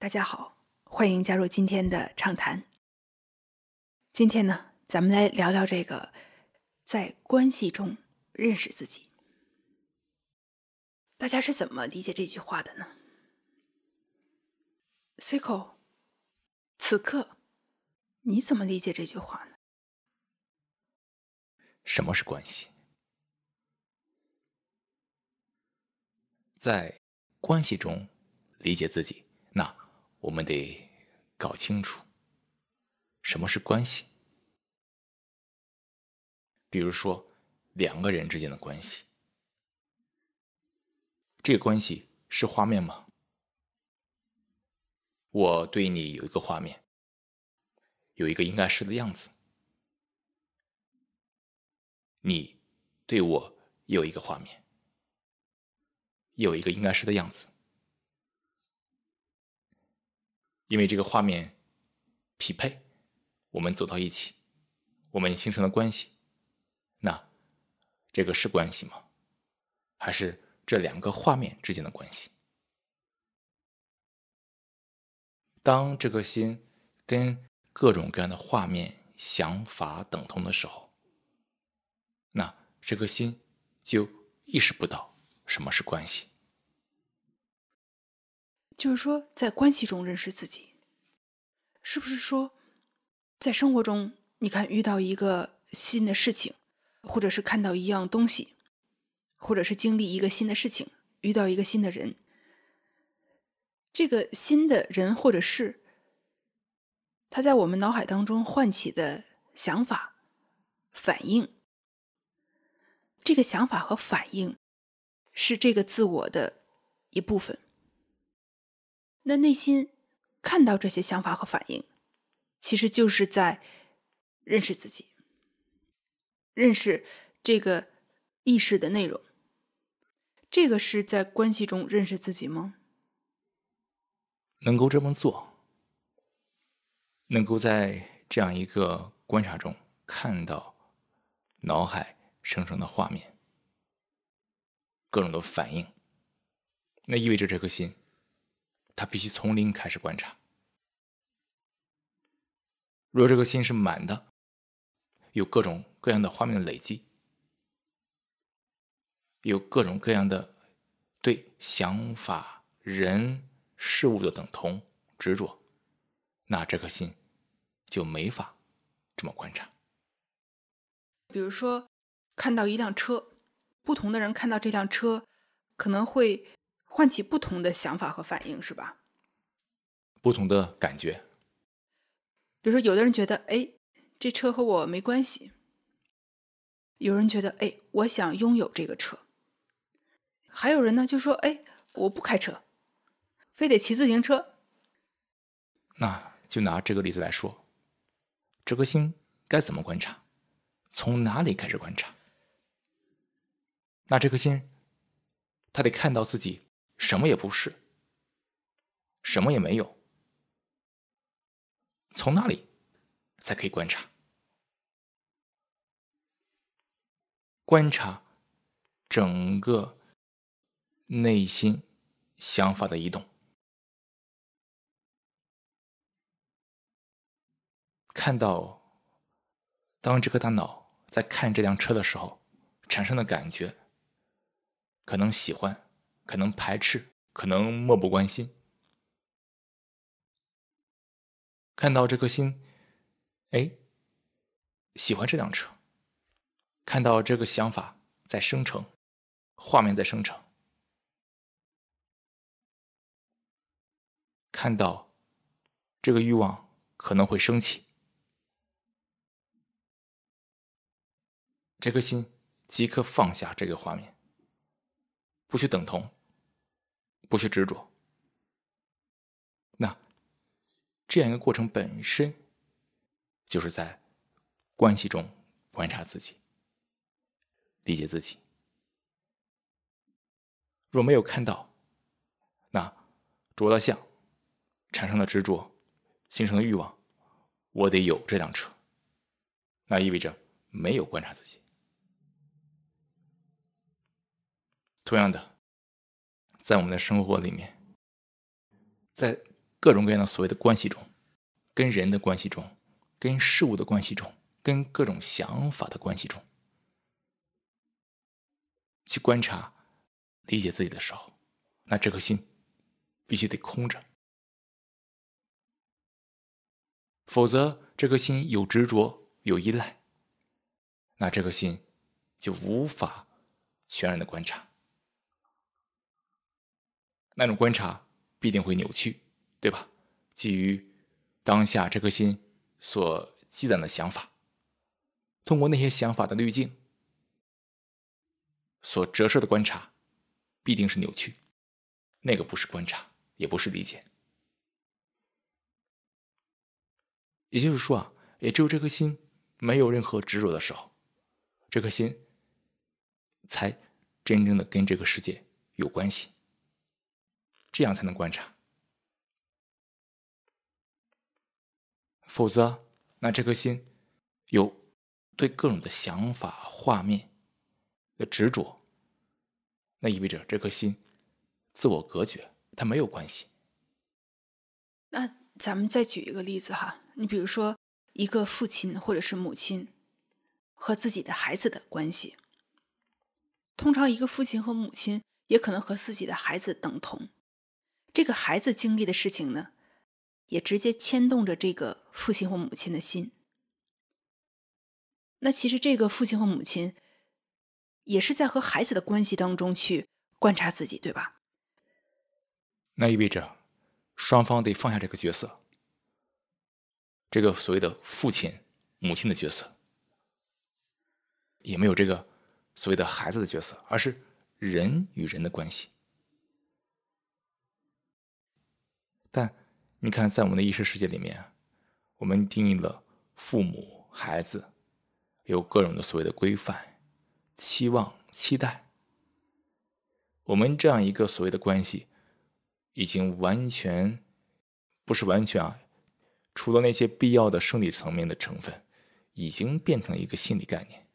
大家好，欢迎加入今天的畅谈。今天呢，咱们来聊聊这个在关系中认识自己。大家是怎么理解这句话的呢？Cico，此刻你怎么理解这句话呢？什么是关系？在关系中理解自己，我们得搞清楚什么是关系。比如说，两个人之间的关系，这个关系是画面吗？我对你有一个画面，有一个应该是的样子，你对我有一个画面。有一个应该是的样子，因为这个画面匹配，我们走到一起，我们形成了关系。那这个是关系吗？还是这两个画面之间的关系？当这个心跟各种各样的画面、想法等同的时候，那这颗心就意识不到。什么是关系？就是说，在关系中认识自己，是不是说，在生活中，你看遇到一个新的事情，或者是看到一样东西，或者是经历一个新的事情，遇到一个新的人，这个新的人或者是他在我们脑海当中唤起的想法、反应，这个想法和反应。是这个自我的一部分。那内心看到这些想法和反应，其实就是在认识自己，认识这个意识的内容。这个是在关系中认识自己吗？能够这么做，能够在这样一个观察中看到脑海生成的画面。各种的反应，那意味着这颗心，他必须从零开始观察。若这个心是满的，有各种各样的画面的累积，有各种各样的对想法、人、事物的等同执着，那这颗心就没法这么观察。比如说，看到一辆车。不同的人看到这辆车，可能会唤起不同的想法和反应，是吧？不同的感觉。比如说，有的人觉得，哎，这车和我没关系；有人觉得，哎，我想拥有这个车；还有人呢，就说，哎，我不开车，非得骑自行车。那就拿这个例子来说，这颗星该怎么观察？从哪里开始观察？那这颗星，他得看到自己什么也不是，什么也没有，从那里才可以观察？观察整个内心想法的移动，看到当这个大脑在看这辆车的时候产生的感觉。可能喜欢，可能排斥，可能漠不关心。看到这颗心，哎，喜欢这辆车。看到这个想法在生成，画面在生成。看到这个欲望可能会升起，这颗心即刻放下这个画面。不去等同，不去执着，那这样一个过程本身，就是在关系中观察自己、理解自己。若没有看到，那着了相，产生了执着，形成了欲望，我得有这辆车，那意味着没有观察自己。同样的，在我们的生活里面，在各种各样的所谓的关系中，跟人的关系中，跟事物的关系中，跟各种想法的关系中，去观察、理解自己的时候，那这颗心必须得空着，否则这颗心有执着、有依赖，那这颗心就无法全然的观察，那种观察必定会扭曲。对吧？基于当下这颗心所积攒的想法，通过那些想法的滤镜所折射的观察，必定是扭曲。那个不是观察，也不是理解。也就是说啊，也只有这颗心没有任何执着的时候，这颗心才真正的跟这个世界有关系，这样才能观察。否则，那这颗心有对各种的想法、画面的执着，那意味着这颗心自我隔绝，它没有关系。那咱们再举一个例子哈，你比如说一个父亲或者是母亲和自己的孩子的关系，通常一个父亲和母亲也可能和自己的孩子等同，这个孩子经历的事情呢？也直接牵动着这个父亲或母亲的心。那其实这个父亲和母亲也是在和孩子的关系当中去观察自己，对吧？那意味着双方得放下这个角色，这个所谓的父亲、母亲的角色，也没有这个所谓的孩子的角色，而是人与人的关系。但。你看，在我们的意识世界里面，我们定义了父母、孩子，有各种的所谓的规范、期望、期待。我们这样一个所谓的关系，已经完全不是完全啊，除了那些必要的生理层面的成分，已经变成了一个心理概念。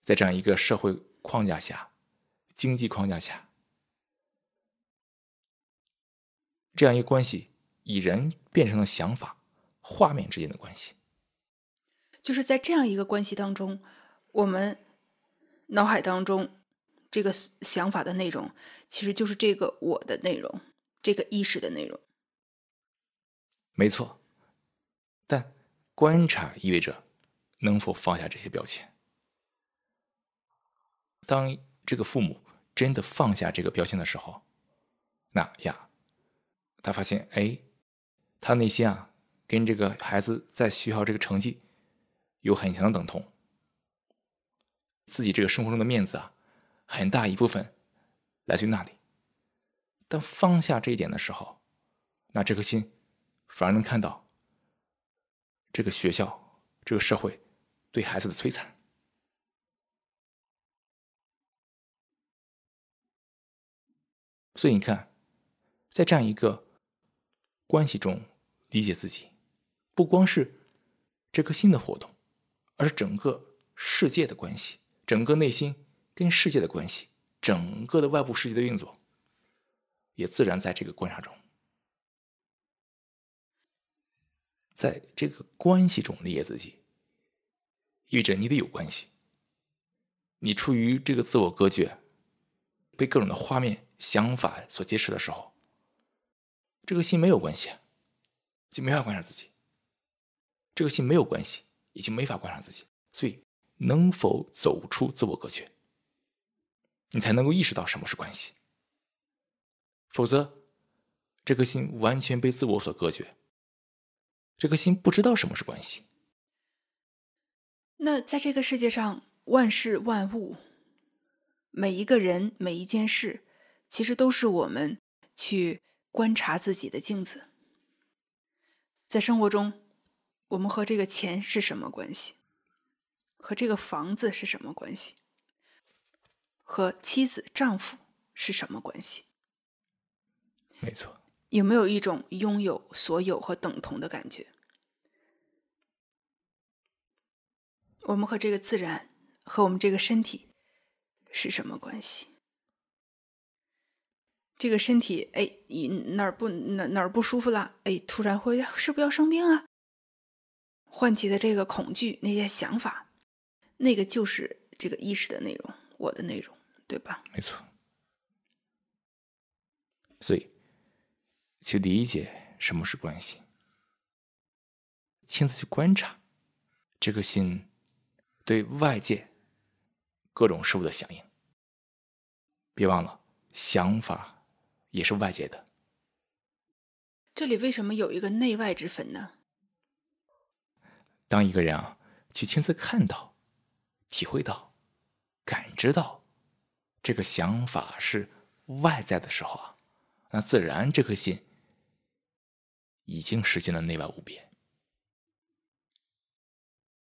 在这样一个社会框架下、经济框架下。这样一个关系，以人变成了想法、画面之间的关系，就是在这样一个关系当中，我们脑海当中这个想法的内容，其实就是这个我的内容，这个意识的内容。没错，但观察意味着能否放下这些标签。当这个父母真的放下这个标签的时候，那呀。他发现，哎，他内心啊，跟这个孩子在学校这个成绩有很强的等同，自己这个生活中的面子啊，很大一部分来自于那里。当放下这一点的时候，那这颗心反而能看到这个学校、这个社会对孩子的摧残。所以你看，在这样一个。关系中理解自己，不光是这颗心的活动，而是整个世界的关系，整个内心跟世界的关系，整个的外部世界的运作，也自然在这个观察中，在这个关系中理解自己，意味着你得有关系。你处于这个自我隔绝，被各种的画面、想法所劫持的时候。这个心没有关系，就没法观察自己。这个心没有关系，已经没法观察自己。所以，能否走出自我隔绝，你才能够意识到什么是关系。否则，这颗心完全被自我所隔绝。这颗心不知道什么是关系。那在这个世界上，万事万物，每一个人，每一件事，其实都是我们去。观察自己的镜子，在生活中，我们和这个钱是什么关系？和这个房子是什么关系？和妻子、丈夫是什么关系？没错。有没有一种拥有、所有和等同的感觉？我们和这个自然、和我们这个身体是什么关系？这个身体，哎，你哪儿不哪哪儿不舒服了？哎，突然会是不是要生病啊？唤起的这个恐惧，那些想法，那个就是这个意识的内容，我的内容，对吧？没错。所以，去理解什么是关系，亲自去观察这个心对外界各种事物的响应。别忘了，想法也是外界的。这里为什么有一个内外之分呢？当一个人啊，去亲自看到、体会到、感知到这个想法是外在的时候啊，那自然这颗心已经实现了内外无别，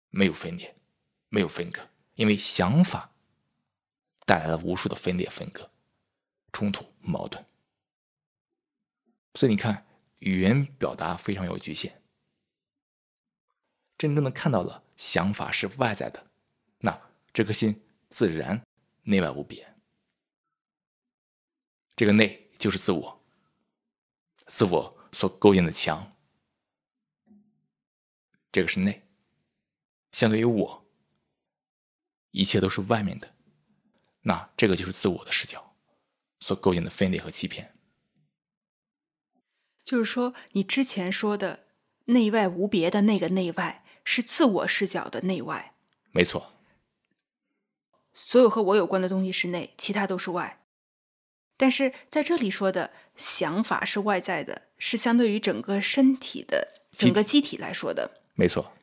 没有分裂，没有分割，因为想法带来了无数的分裂、分割、冲突、矛盾。所以你看，语言表达非常有局限。真正的看到了想法是外在的，那这颗心自然内外无别。这个内就是自我，自我所构建的墙，这个是内。相对于我，一切都是外面的，那这个就是自我的视角所构建的分裂和欺骗。就是说，你之前说的内外无别的那个内外。是自我视角的内外，没错。所有和我有关的东西是内，其他都是外。但是在这里说的想法是外在的，是相对于整个身体的整个机体来说的，没错。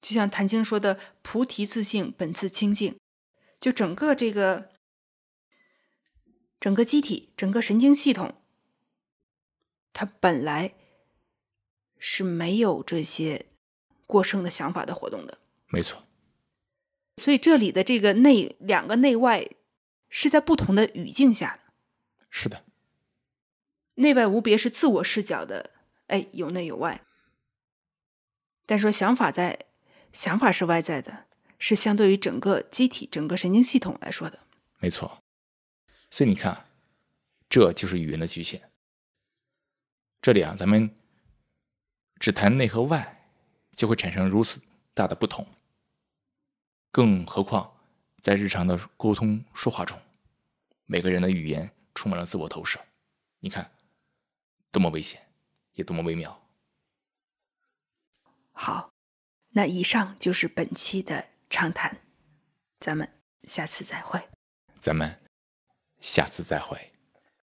就像《谭晶》说的“菩提自性，本自清净”，就整个这个整个机体、整个神经系统，它本来是没有这些。过剩的想法的活动的，没错。所以这里的这个内两个内外是在不同的语境下的。是的，内外无别是自我视角的，哎，有内有外。但说想法在，想法是外在的，是相对于整个机体、整个神经系统来说的。没错。所以你看，这就是语言的局限。这里啊，咱们只谈内和外。就会产生如此大的不同，更何况在日常的沟通说话中，每个人的语言充满了自我投射，你看，多么危险，也多么微妙。好，那以上就是本期的畅谈，咱们下次再会。咱们下次再会。